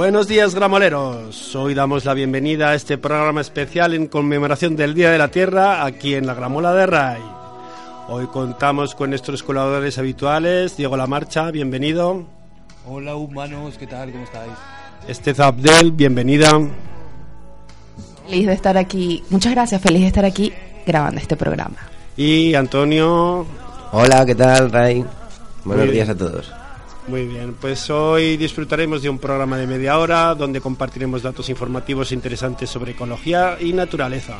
Buenos días, gramoleros. Hoy damos la bienvenida a este programa especial en conmemoración del Día de la Tierra aquí en la Gramola de Ray. Hoy contamos con nuestros colaboradores habituales. Diego La Marcha, bienvenido. Hola humanos, ¿qué tal? ¿Cómo estáis? Estez Abdel, bienvenida. Feliz de estar aquí. Muchas gracias, feliz de estar aquí grabando este programa. Y Antonio. Hola, ¿qué tal, Ray? Buenos días a todos. Muy bien, pues hoy disfrutaremos de un programa de media hora donde compartiremos datos informativos interesantes sobre ecología y naturaleza,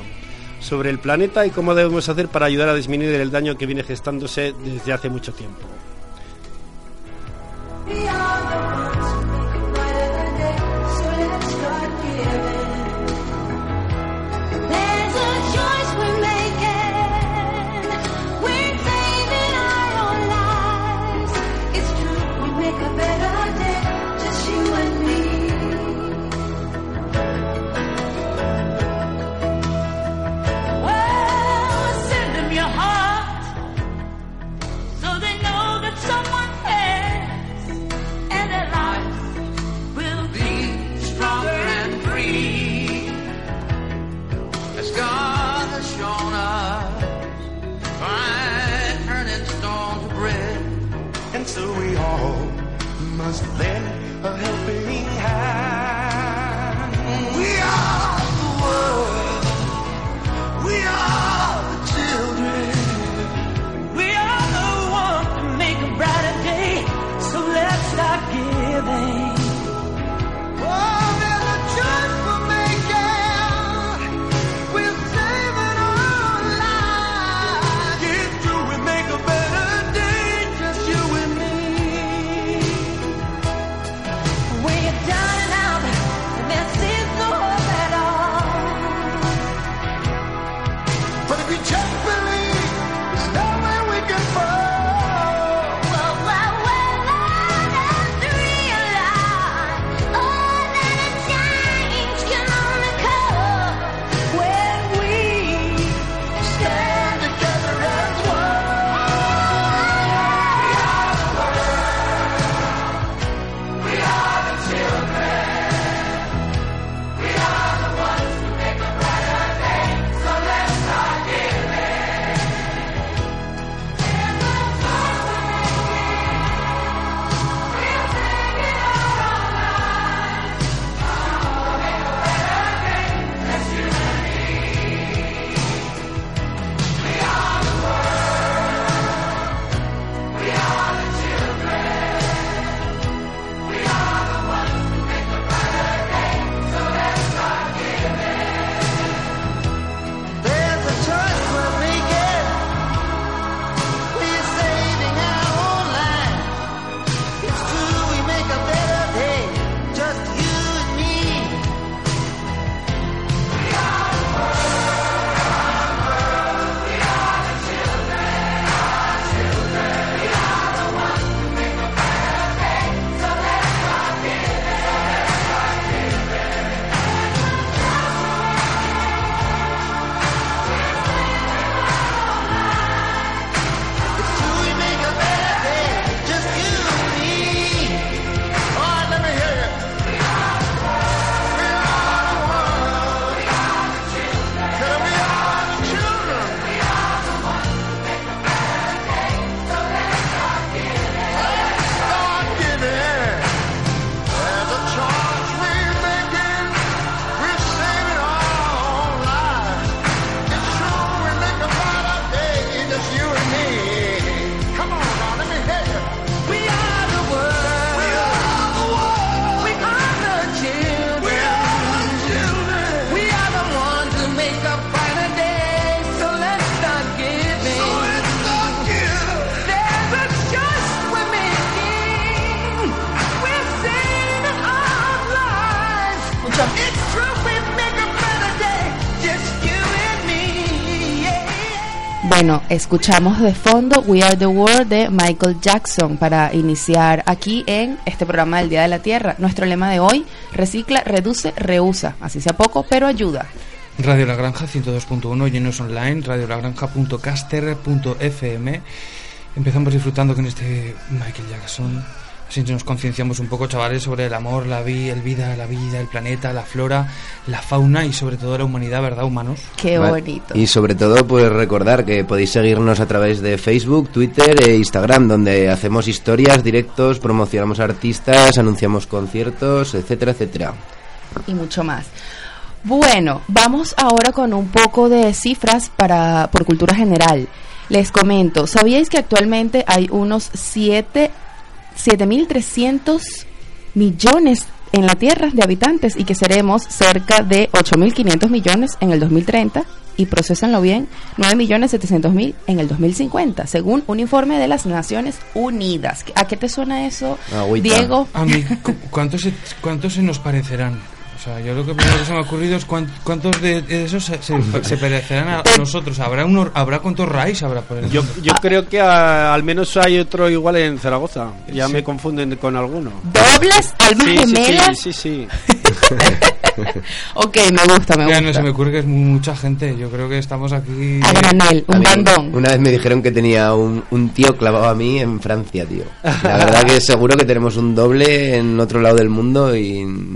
sobre el planeta y cómo debemos hacer para ayudar a disminuir el daño que viene gestándose desde hace mucho tiempo. Bueno, escuchamos de fondo We Are the World de Michael Jackson para iniciar aquí en este programa del Día de la Tierra. Nuestro lema de hoy, recicla, reduce, reusa. Así sea poco, pero ayuda. Radio La Granja 102.1, llenos online, radiolagranja.caster.fm. Empezamos disfrutando con este Michael Jackson. Así nos concienciamos un poco, chavales, sobre el amor, la vida, el vida, la vida, el planeta, la flora, la fauna y sobre todo la humanidad, ¿verdad, humanos? Qué Vale. bonito. Y sobre todo, pues recordar que podéis seguirnos a través de Facebook, Twitter e Instagram, donde hacemos historias, directos, promocionamos artistas, anunciamos conciertos, etcétera, etcétera. y mucho más. Bueno, vamos ahora con un poco de cifras para por cultura general. Les comento, ¿sabíais que actualmente hay unos 7 7300 millones en la Tierra de habitantes y que seremos cerca de 8500 millones en el 2030 y procesanlo bien, 9.700.000 en el 2050, según un informe de las Naciones Unidas. ¿A qué te suena eso, Agüita. Diego? A mí, cu- ¿cuántos se, ¿cuántos se nos parecerán? O sea, yo lo que primero que se me ha ocurrido es cuán- cuántos de, de esos se, se, se parecerán a nosotros. ¿Habrá uno, habrá cuántos RAIs habrá por el Yo, mundo? yo creo que al menos hay otro igual en Zaragoza. Ya me confunden con alguno. ¿Dobles? ¿Almas Sí, sí, gemelas? sí, sí, sí. Ok, me gusta, me Ya gusta. no se me ocurre que es mucha gente. Yo creo que estamos aquí. A granel, A un mí, bandón. Una vez me dijeron que tenía un, un tío clavado a mí en Francia, tío. La verdad que seguro que tenemos un doble en otro lado del mundo y...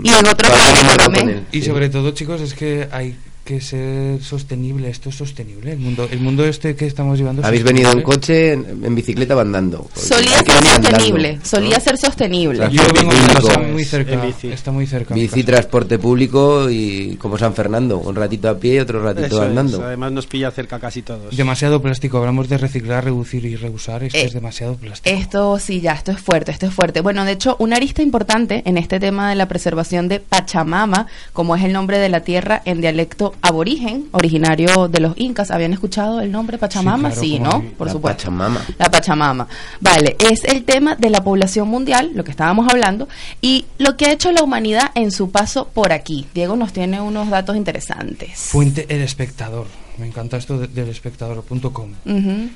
Y en otro lado con él, Y sí. sobre todo, chicos, es que hay que ser sostenible. Esto es sostenible. El mundo, el mundo este que estamos llevando. es Habéis venido en sostenible. coche, en, en bicicleta andando. Solía ser venir andando, sostenible, ¿no? solía ser sostenible. Yo vengo de Público. casa muy cerca. Bici. Está muy cerca. Bici, transporte público y como San Fernando, un ratito a pie y otro ratito Eso es. andando. Además nos pilla cerca casi todos. Demasiado plástico. Hablamos de reciclar, reducir y reusar. Esto Eh, es demasiado plástico. Esto sí, ya, esto es fuerte, esto es fuerte. Bueno, de hecho, una arista importante en este tema de la preservación de Pachamama, como es el nombre de la tierra en dialecto aborigen, originario de los incas. ¿Habían escuchado el nombre Pachamama? claro, Sí, ¿no? Por La supuesto. Pachamama. La Pachamama. Vale, es el tema de la población mundial, lo que estábamos hablando, y lo que ha hecho la humanidad en su paso por aquí. Diego nos tiene unos datos interesantes. Fuente El Espectador. Me encanta esto de- del espectador.com.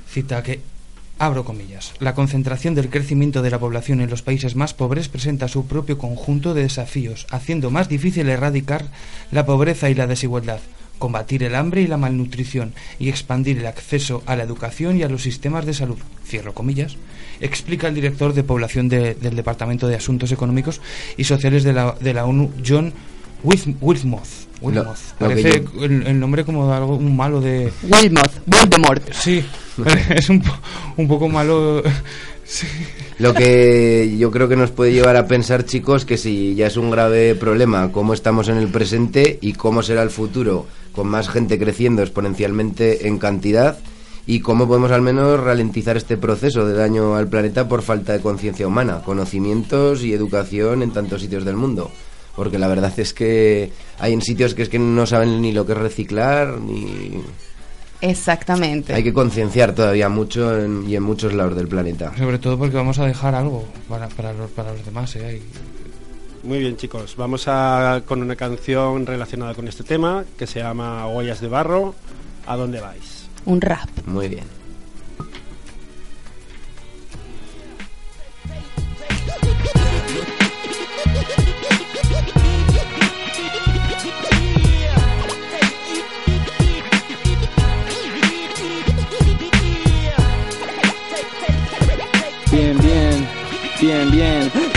Cita que, abro comillas, la concentración del crecimiento de la población en los países más pobres presenta su propio conjunto de desafíos, haciendo más difícil erradicar la pobreza y la desigualdad, combatir el hambre y la malnutrición y expandir el acceso a la educación y a los sistemas de salud. Cierro comillas. Explica el director de población de- del Departamento de Asuntos Económicos y Sociales de la, de la ONU, John Wilmoth. Wilmoth. Lo- lo que Parece yo- el, el nombre como de algo un malo de, Wilmoth, Voldemort. Sí, es un, po- un poco malo. Sí. Lo que yo creo que nos puede llevar a pensar, chicos, que si ya es un grave problema cómo estamos en el presente y cómo será el futuro con más gente creciendo exponencialmente en cantidad y cómo podemos al menos ralentizar este proceso de daño al planeta por falta de conciencia humana, conocimientos y educación en tantos sitios del mundo. Porque la verdad es que hay en sitios que es que no saben ni lo que es reciclar, ni... Exactamente. Hay que concienciar todavía mucho en- y en muchos lados del planeta. Sobre todo porque vamos a dejar algo para, para, los, para los demás. ¿eh? Muy bien, chicos. Vamos a con una canción relacionada con este tema que se llama Huellas de Barro. ¿A dónde vais? Un rap. Muy. Bien,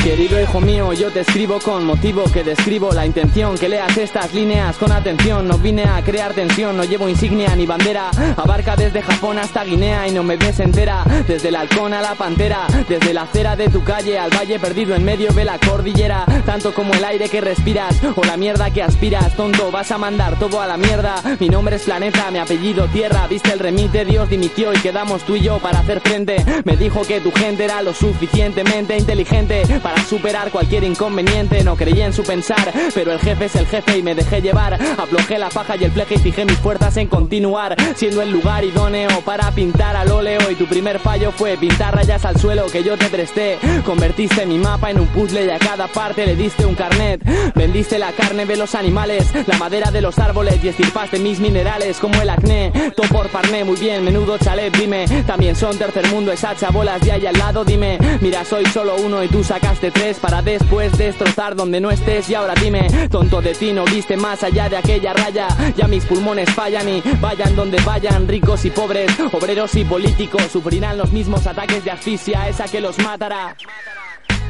Querido hijo mío, yo te escribo con motivo que describo la intención que leas estas líneas con atención. No vine a crear tensión, no llevo insignia ni bandera. Abarca desde Japón hasta Guinea y no me ves entera. Desde el halcón a la pantera, desde la acera de tu calle al valle perdido en medio de la cordillera. Tanto como el aire que respiras o la mierda que aspiras, tonto, vas a mandar todo a la mierda. Mi nombre es Planeta, mi apellido Tierra. Viste el remite, Dios dimitió y quedamos tú y yo para hacer frente. Me dijo que tu gente era lo suficientemente inteligente para superar cualquier inconveniente. No creí en su pensar, pero el jefe es el jefe y me dejé llevar. Aflojé la faja y el pleje y fijé mis fuerzas en continuar, siendo el lugar idóneo para pintar al óleo. Y tu primer fallo fue pintar rayas al suelo que yo te presté. Convertiste mi mapa en un puzzle y a cada parte le diste un carnet. Vendiste la carne de los animales, la madera de los árboles y estirpaste mis minerales como el acné. Todo por parné, muy bien, menudo chalet, dime. También son tercer mundo, esa chabolas de ahí al lado, dime. Mira, soy solo uno y tú sacaste tres para después destrozar donde no estés. Y ahora dime, tonto de ti, no viste más allá de aquella raya. Ya mis pulmones fallan y vayan donde vayan, ricos y pobres, obreros y políticos sufrirán los mismos ataques de asfixia, esa que los matará.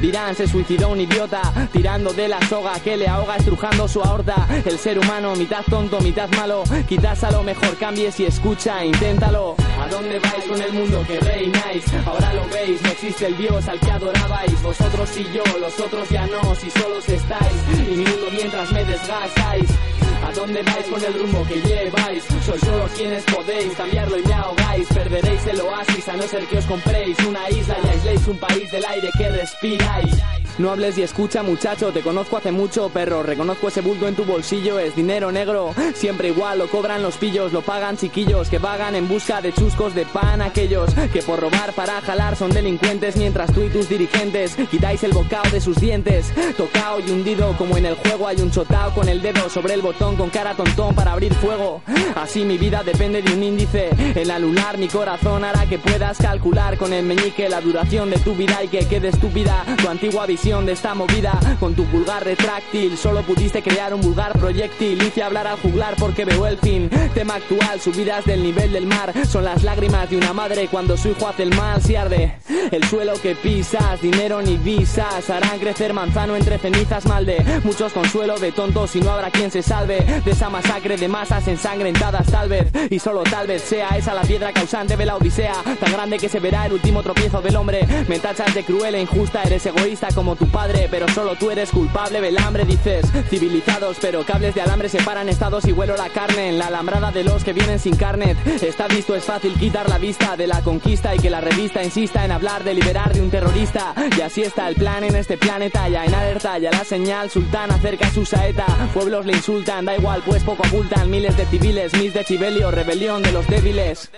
Dirán, se suicidó un idiota, tirando de la soga que le ahoga, estrujando su aorta. El ser humano, mitad tonto, mitad malo. Quizás a lo mejor cambies y escucha, inténtalo. ¿A dónde vais con el mundo que reináis? Ahora lo veis, no existe el Dios al que adorabais. Vosotros y yo, los otros ya no, si solos estáis. Y mi mientras me desgastáis. ¿A dónde vais con el rumbo que lleváis? Sois solo quienes podéis cambiarlo y me ahogáis. Perderéis el oasis a no ser que os compréis una isla y aisléis un país del aire que respiráis. No hables y escucha muchacho, te conozco hace mucho perro, reconozco ese bulto en tu bolsillo, es dinero negro, siempre igual, lo cobran los pillos, lo pagan chiquillos que vagan en busca de chuscos de pan, aquellos que por robar para jalar son delincuentes, mientras tú y tus dirigentes quitáis el bocado de sus dientes, tocao y hundido como en el juego hay un chotao con el dedo sobre el botón con cara tontón para abrir fuego, así mi vida depende de un índice, el anular mi corazón hará que puedas calcular con el meñique la duración de tu vida y que quede estúpida tu antigua visión de esta movida. Con tu pulgar retráctil solo pudiste crear un vulgar proyectil. Hice hablar al juglar porque veo el fin. Tema actual subidas del nivel del mar. Son las lágrimas de una madre cuando su hijo hace el mal. Si arde el suelo que pisas dinero ni visas. Harán crecer manzano entre cenizas malde muchos consuelo de tontos y no habrá quien se salve de esa masacre de masas ensangrentadas tal vez y solo tal vez sea esa la piedra causante de la odisea tan grande que se verá el último tropiezo del hombre me tachas de cruel e injusta eres egoísta como tu padre, pero solo tú eres culpable del hambre, dices. Civilizados, pero cables de alambre separan estados y huelo la carne en la alambrada de los que vienen sin carnet. Está visto, es fácil quitar la vista de la conquista y que la revista insista en hablar de liberar de un terrorista. Y así está el plan en este planeta, ya en alerta, ya la señal sultán acerca su saeta. Pueblos le insultan, da igual, pues poco ocultan. Miles de civiles, mis decibelios, rebelión de los débiles.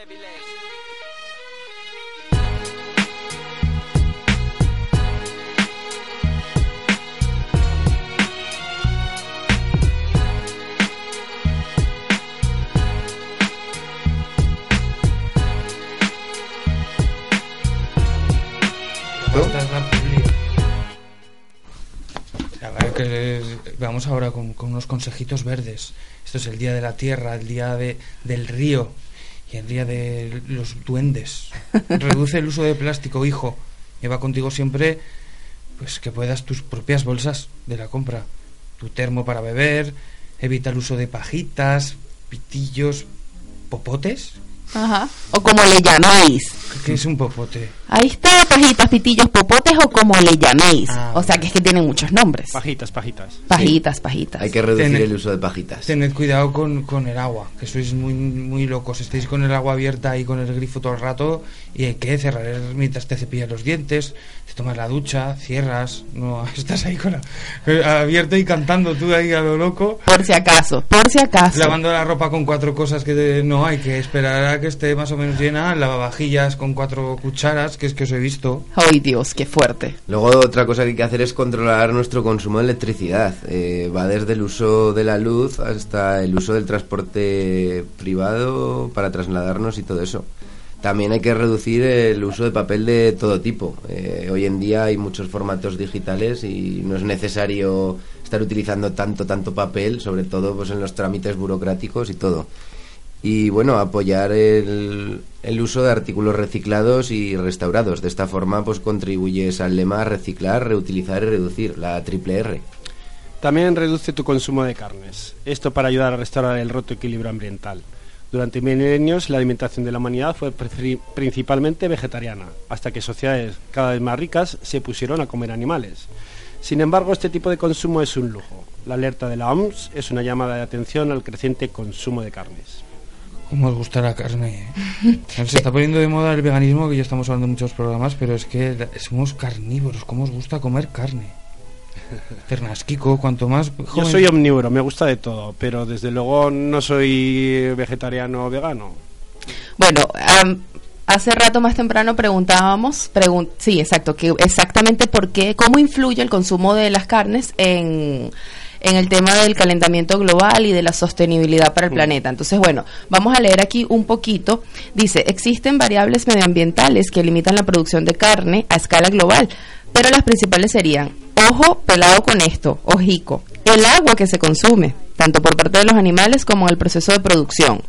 Que vamos ahora con, con unos consejitos verdes. Esto es el día de la tierra, el día de, del río y el día de los duendes. Reduce el uso de plástico, hijo. Lleva contigo siempre pues que puedas tus propias bolsas de la compra. Tu termo para beber, evita el uso de pajitas, pitillos, popotes. Ajá. O como le llaméis. ¿Qué es un popote? Ahí está, pajitas, pitillos, popotes o como le llaméis. Ah, o sea que es que tienen muchos nombres. Pajitas, pajitas. Pajitas, pajitas. Hay que reducir Tener- el uso de pajitas. Tened cuidado con, con el agua, que sois muy, muy locos. Estáis con el agua abierta y con el grifo todo el rato y hay que cerrar mientras te cepillas los dientes, te tomas la ducha, cierras, no estás ahí con la, abierto y cantando tú ahí a lo loco. Por si acaso, por si acaso. Lavando la ropa con cuatro cosas que te- no hay que esperar a que esté más o menos llena, lavavajillas con cuatro cucharas, que es que os he visto. Ay Dios, qué fuerte. Luego otra cosa que hay que hacer es controlar nuestro consumo de electricidad. Eh, va desde el uso de la luz hasta el uso del transporte privado para trasladarnos y todo eso. También hay que reducir el uso de papel de todo tipo. Eh, hoy en día hay muchos formatos digitales y no es necesario estar utilizando tanto, tanto papel, sobre todo pues en los trámites burocráticos y todo. Y bueno, apoyar el, uso de artículos reciclados y restaurados. De esta forma, pues contribuyes al lema reciclar, reutilizar y reducir, la triple R. También reduce tu consumo de carnes. Esto para ayudar a restaurar el roto equilibrio ambiental. Durante milenios la alimentación de la humanidad fue pri- principalmente vegetariana, hasta que sociedades cada vez más ricas se pusieron a comer animales. Sin embargo, este tipo de consumo es un lujo. La alerta de la OMS es una llamada de atención al creciente consumo de carnes. ¿Cómo os gusta la carne? eh? Se está poniendo de moda el veganismo, que ya estamos hablando en muchos programas, pero es que somos carnívoros. ¿Cómo os gusta comer carne? Ternasquico, cuanto más Yo joven- soy omnívoro, me gusta de todo, pero desde luego no soy vegetariano o vegano. Bueno, am, hace rato más temprano preguntábamos, pregun- sí, exacto, que exactamente por qué, cómo influye el consumo de las carnes en, en el tema del calentamiento global y de la sostenibilidad para el planeta. Entonces, bueno, vamos a leer aquí un poquito. Dice, existen variables medioambientales que limitan la producción de carne a escala global, pero las principales serían, ojo, pelado con esto, ojico, el agua que se consume, tanto por parte de los animales como en el proceso de producción.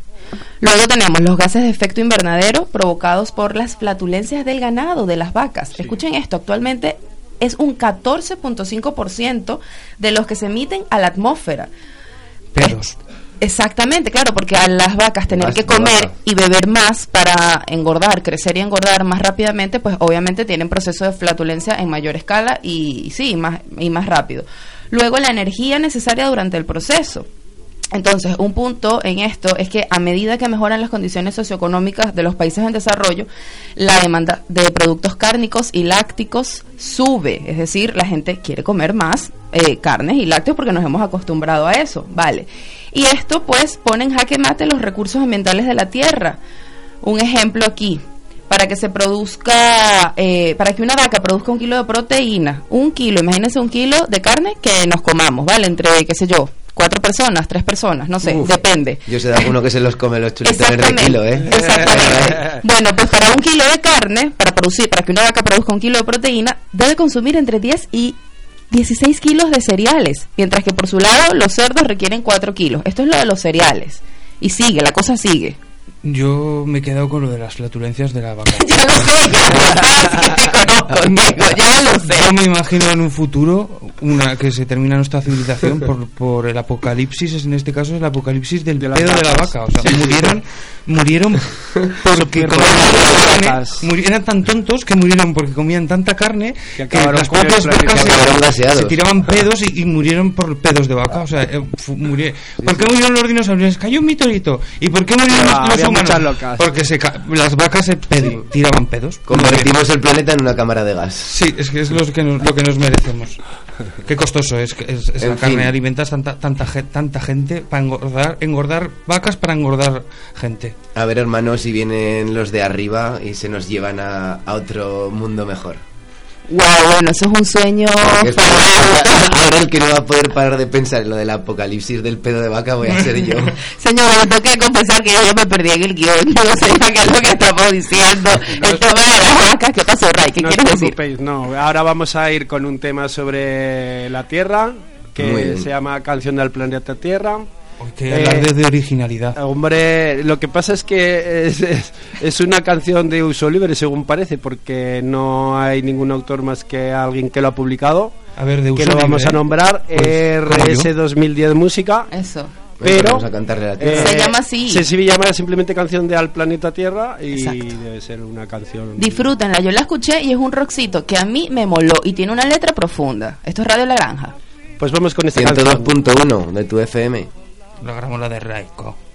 Luego tenemos los gases de efecto invernadero provocados por las flatulencias del ganado, de las vacas. Escuchen esto, actualmente es un 14.5% de los que se emiten a la atmósfera. pelos. Exactamente, claro, porque a las vacas tener Más que comer vaca. y beber más para engordar, crecer y engordar más rápidamente, pues obviamente tienen proceso de flatulencia en mayor escala y, y sí, más, y más rápido. Luego la energía necesaria durante el proceso. Entonces, un punto en esto es que a medida que mejoran las condiciones socioeconómicas de los países en desarrollo, la demanda de productos cárnicos y lácticos sube. Es decir, la gente quiere comer más eh, carnes y lácteos porque nos hemos acostumbrado a eso, ¿vale? Y esto pues pone en jaque mate los recursos ambientales de la tierra. Un ejemplo aquí, para que se produzca, eh, para que una vaca produzca un kilo de proteína, un kilo, imagínense un kilo de carne que nos comamos, ¿vale? Entre, qué sé yo, cuatro personas, tres personas, no sé, Uf. depende. Yo sé de alguno que se los come los chuletones de kilo, ¿eh? exactamente. bueno, pues para un kilo de carne, para producir, para que una vaca produzca un kilo de proteína, debe consumir entre 10 y 16 kilos de cereales, mientras que por su lado los cerdos requieren 4 kilos. Esto es lo de los cereales. Y sigue, la cosa sigue. Yo me he quedado con lo de las flatulencias de la vaca. Ya lo sé, conozco, Diego, ya lo sé. Yo me imagino en un futuro una que se termina nuestra civilización por, por el apocalipsis, es- en este caso es el apocalipsis del De pedo de la vaca. O sea, murieron, murieron porque comían carne, tan tontos que murieron porque comían tanta carne Que que, las propias vacas se, tiraban pedos y, y murieron por pedos de vaca. O sea, eh, fu- muri- ¿por qué murieron los dinosaurios? Cayó un meteorito. ¿Y por qué murieron Ah, los había humanos? muchas locas. Porque se ca- las vacas se pedi- tiraban pedos. Convertimos el planeta en una cámara de gas. Sí, es que es lo que nos, lo que nos merecemos. Qué costoso es, que es, es la carne. fin. Alimentas tanta, tanta, tanta gente para engordar, engordar vacas para engordar gente. A ver, hermanos, si vienen los de arriba y se nos llevan a, a otro mundo mejor. Wow, bueno, eso es un sueño. Ahora el que no va a poder parar de pensar en lo del apocalipsis del pedo de vaca voy a ser yo. Señor, me tengo que confesar que yo me perdí en el guion. No sé qué es lo que estamos diciendo. El tema de las vacas, ¿qué pasó, Ray? ¿Qué no quieres decir? no. Ahora vamos a ir con un tema sobre la Tierra, que se llama Canción del Planeta Tierra. Hay que Eh, hablar de, originalidad. Hombre, lo que pasa es que es, es- es una canción de uso libre, según parece, porque no hay ningún autor más que alguien que lo ha publicado. A ver, de uso que lo vamos libre, a nombrar Pues, como yo. RS 2010 Música. Eso. Pero vamos a cantarle a la tierra. Se llama así. Se, se llama simplemente canción de Al Planeta Tierra y Exacto. debe ser una canción. Disfrútenla, yo la escuché y es un rockcito que a mí me moló y tiene una letra profunda. Esto es Radio La Granja. Pues vamos con esta canción. 102.1 de tu FM. La gramola de Raiko.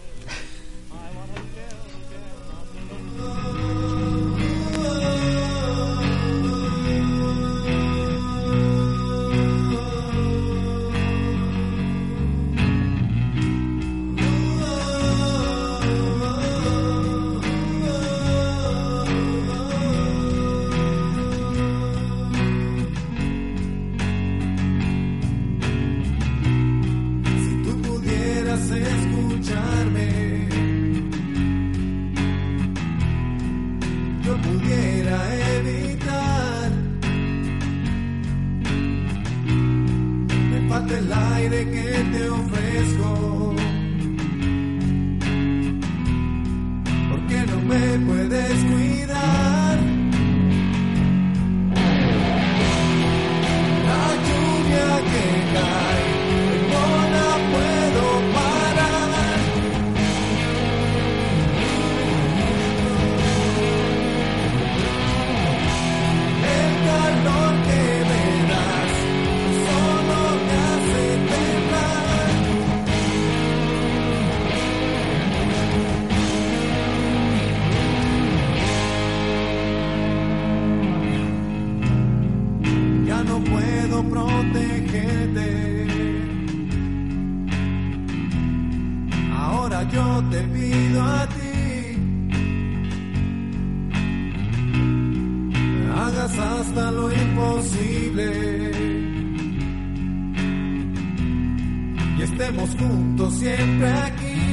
Siempre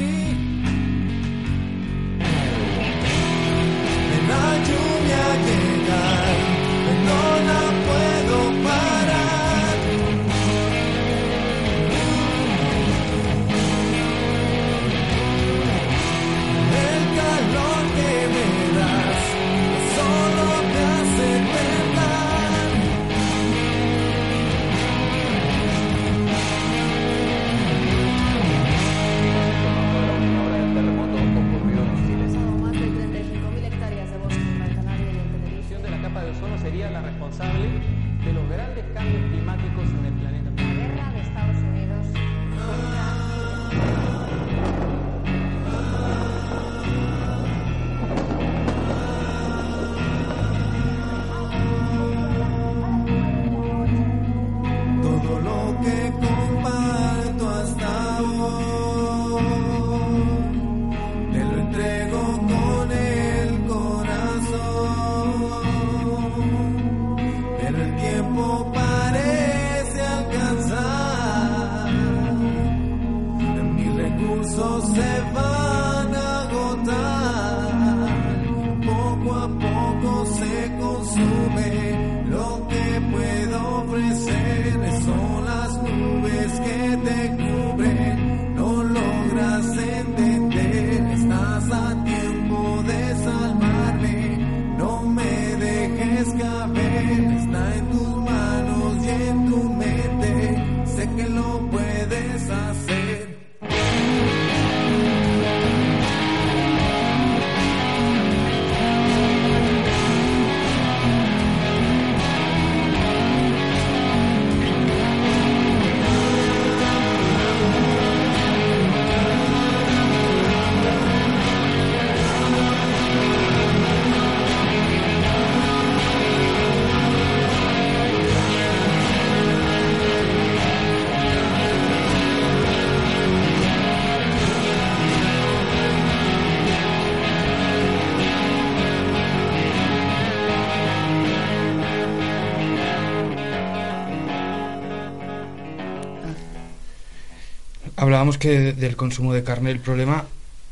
Hablábamos que del consumo de carne el problema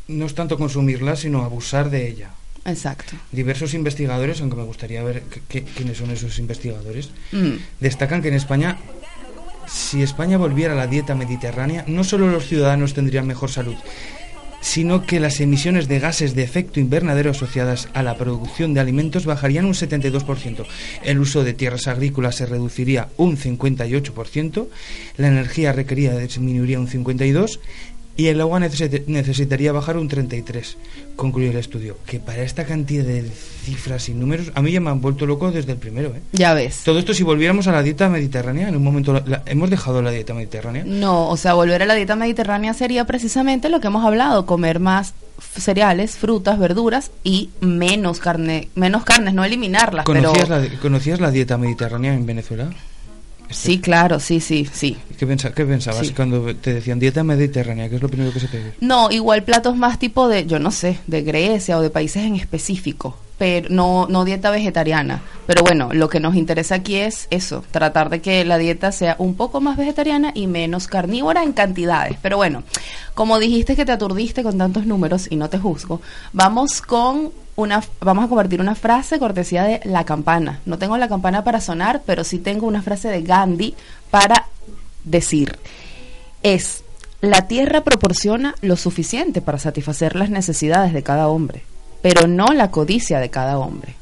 no es tanto consumirla, sino abusar de ella. Exacto. Diversos investigadores, aunque me gustaría ver qué- quiénes son esos investigadores, Mm. destacan que en España, si España volviera a la dieta mediterránea, no solo los ciudadanos tendrían mejor salud, sino que las emisiones de gases de efecto invernadero asociadas a la producción de alimentos bajarían un 72%, el uso de tierras agrícolas se reduciría un 58%, la energía requerida disminuiría un 52% y el agua necesi- necesitaría bajar un 33%. Concluye el estudio. Que para esta cantidad de cifras y números, a mí ya me han vuelto loco desde el primero. ¿eh? Ya ves. Todo esto si volviéramos a la dieta mediterránea, en un momento la- la- hemos dejado la dieta mediterránea. No, o sea, volver a la dieta mediterránea sería precisamente lo que hemos hablado, comer más cereales, frutas, verduras y menos carne, menos carnes, no eliminarlas, pero ¿Conocías, la, ¿Conocías la dieta mediterránea en Venezuela? Sí, claro, sí, sí, sí. ¿Qué, pensa- qué pensabas Sí. cuando te decían dieta mediterránea? ¿Qué es lo primero que se te ve? No, igual platos más tipo de, yo no sé, de Grecia o de países en específico, pero no, no dieta vegetariana. Pero bueno, lo que nos interesa aquí es eso, tratar de que la dieta sea un poco más vegetariana y menos carnívora en cantidades. Pero bueno, como dijiste que te aturdiste con tantos números y no te juzgo, vamos con una, vamos a compartir una frase cortesía de la campana. No tengo la campana para sonar, pero sí tengo una frase de Gandhi para decir es la tierra proporciona lo suficiente para satisfacer las necesidades de cada hombre, pero no la codicia de cada hombre.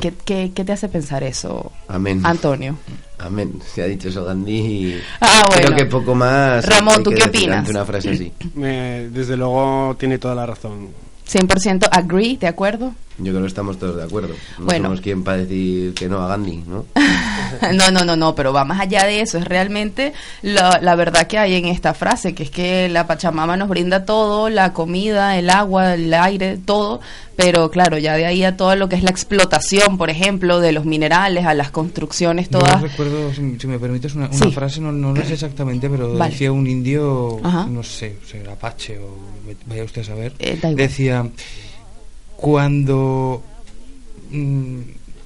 ¿Qué, qué, qué te hace pensar eso, Amén. Antonio? Amén. Se ha dicho eso Gandhi y Ah, bueno. creo que poco más. Ramón, ¿tú qué opinas? ante una frase así. Eh, desde luego tiene toda la razón. 100% agree, ¿de acuerdo? Yo creo que estamos todos de acuerdo. No Bueno. somos quien para decir que no a Gandhi, ¿no? No, no, no, no, pero va más allá de eso. Es realmente la, la verdad que hay en esta frase, que es que la Pachamama nos brinda todo, la comida, el agua, el aire, todo, pero claro, ya de ahí a todo lo que es la explotación, por ejemplo, de los minerales, a las construcciones No todas. recuerdo, si, si me permites, una, una Sí. frase, no, no lo sé exactamente, pero Vale. decía un indio, Ajá. no sé, o sea, apache o vaya usted a saber, Eh, da igual. Cuando mm,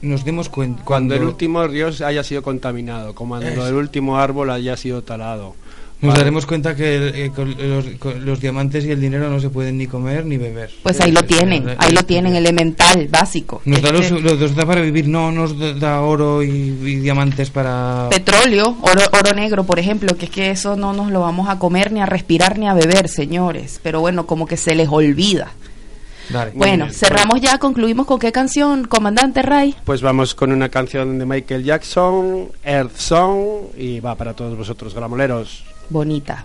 nos demos cuenta... Cuando el último río haya sido contaminado, como cuando Eso. el último árbol haya sido talado. Nos Vale. daremos cuenta que eh, con los, con los diamantes y el dinero no se pueden ni comer ni beber. Pues ahí lo tienen, ahí lo tienen, elemental, básico. Nos da, Este- los- los- da para vivir, no nos da- da oro y, y diamantes para... petróleo, oro, oro negro, por ejemplo, que es que eso no nos lo vamos a comer, ni a respirar, ni a beber, señores. Pero bueno, como que se les olvida. Dale. bueno, bien. cerramos ya, concluimos con qué canción, comandante Ray. Pues vamos con una canción de Michael Jackson, Earth Song, y va para todos vosotros, gramoleros. Bonita.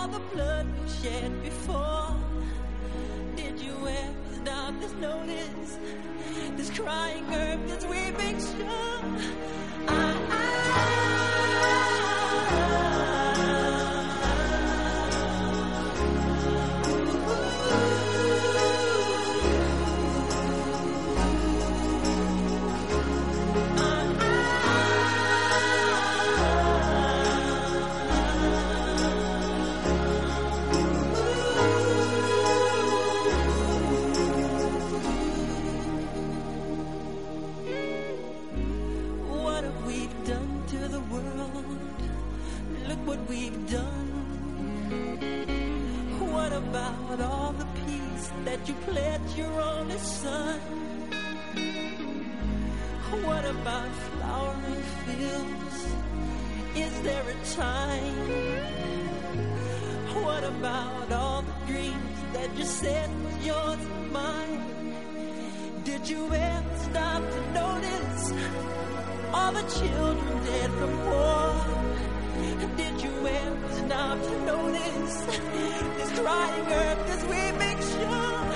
all the blood we shed before? Did you ever stop to notice this crying earth, this weeping shore? I, about all the dreams that you said was yours and mine? Did you ever stop to notice all the children dead from war? Did you ever stop to notice this crying earth as we make sure?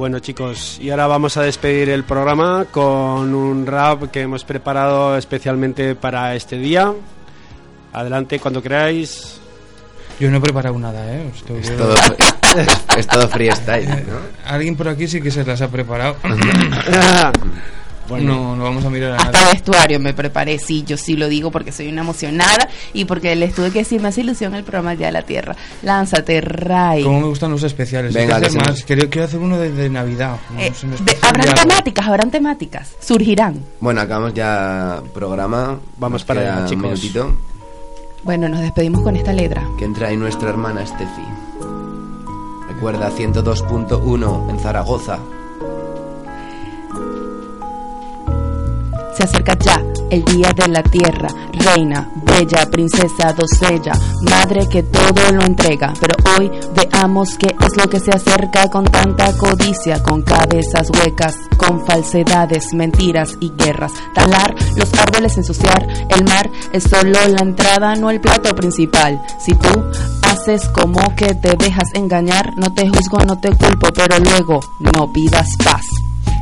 Bueno chicos, y ahora vamos a despedir el programa con un rap que hemos preparado especialmente para este día. Adelante cuando queráis. Yo no he preparado nada, ¿eh? Es todo, es, es todo freestyle, ¿no? Alguien por aquí sí que se las ha preparado. Bueno. No, no vamos a mirar a Hasta vestuario me preparé, sí, yo sí lo digo porque soy una emocionada y porque les tuve que decir, me hace ilusión el programa Día de la Tierra. Lánzate, Ray. Como me gustan los especiales. Venga, hacer más. Quiero, quiero hacer uno de, de Navidad. Eh, de- habrán de temáticas, habrán temáticas, surgirán. Bueno, acabamos ya programa. Vamos Nos para allá, un chicos. minutito. Bueno, nos despedimos con esta letra. Que entra ahí nuestra hermana Steffi. Recuerda 102.1 en Zaragoza. Se acerca ya el día de la tierra, reina, bella, princesa, doncella, madre que todo lo entrega. Pero hoy veamos qué es lo que se acerca con tanta codicia, con cabezas huecas, con falsedades, mentiras y guerras. Talar los árboles, ensuciar el mar es solo la entrada, no el plato principal. Si tú haces como que te dejas engañar, no te juzgo, no te culpo, pero luego no pidas paz.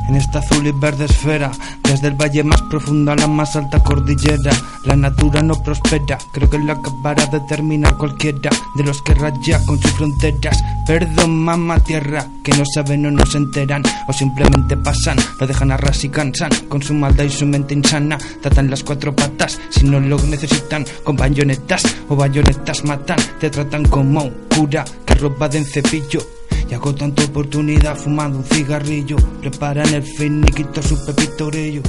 En esta azul y verde esfera, desde el valle más profundo a la más alta cordillera, la natura no prospera. Creo que lo acabará de terminar cualquiera de los que raya con sus fronteras. Perdón, mamá tierra, que no saben o no se enteran, o simplemente pasan, lo dejan a ras y cansan, con su maldad y su mente insana. Tratan las cuatro patas, si no lo necesitan, con bayonetas o bayonetas matan. Te tratan como un cura que roba de un cepillo. Y hago tanta oportunidad fumando un cigarrillo. Preparan el finiquito su pepito grillo.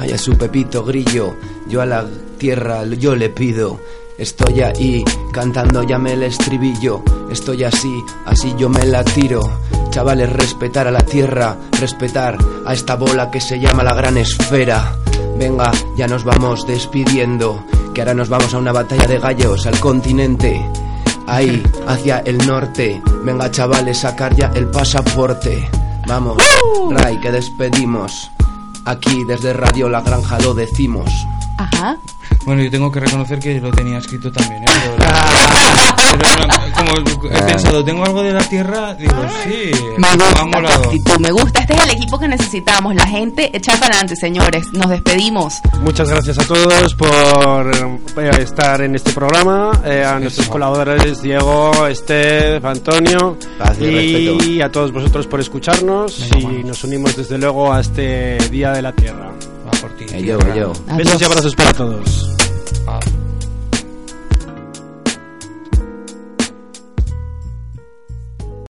Ay, a su Pepito Grillo, yo a la tierra yo le pido. Estoy ahí cantando, llame el estribillo. Estoy así, así yo me la tiro. Chavales, respetar a la tierra, respetar a esta bola que se llama la gran esfera. Venga, ya nos vamos despidiendo, que ahora nos vamos a una batalla de gallos al continente. Ahí, hacia el norte. Venga, chavales, sacar ya el pasaporte. Vamos, Ray, que despedimos. Aquí desde Radio La Granja lo decimos. Ajá. Bueno, yo tengo que reconocer que lo tenía escrito también, ¿eh? Pero, pero como he pensado, ¿tengo algo de la tierra? Digo, sí. Me me ha gusta tu molado. actitud, me gusta. Este es el equipo que necesitamos. La gente echa para adelante, señores. Nos despedimos. Muchas gracias a todos por eh, estar en este programa, eh, a nuestros colaboradores Diego, Estef, Antonio Paz y respeto. a todos vosotros por escucharnos Venga, y vamos. nos unimos desde luego a este Día de la Tierra. Va por ti. Yo, yo. Besos y abrazos para todos.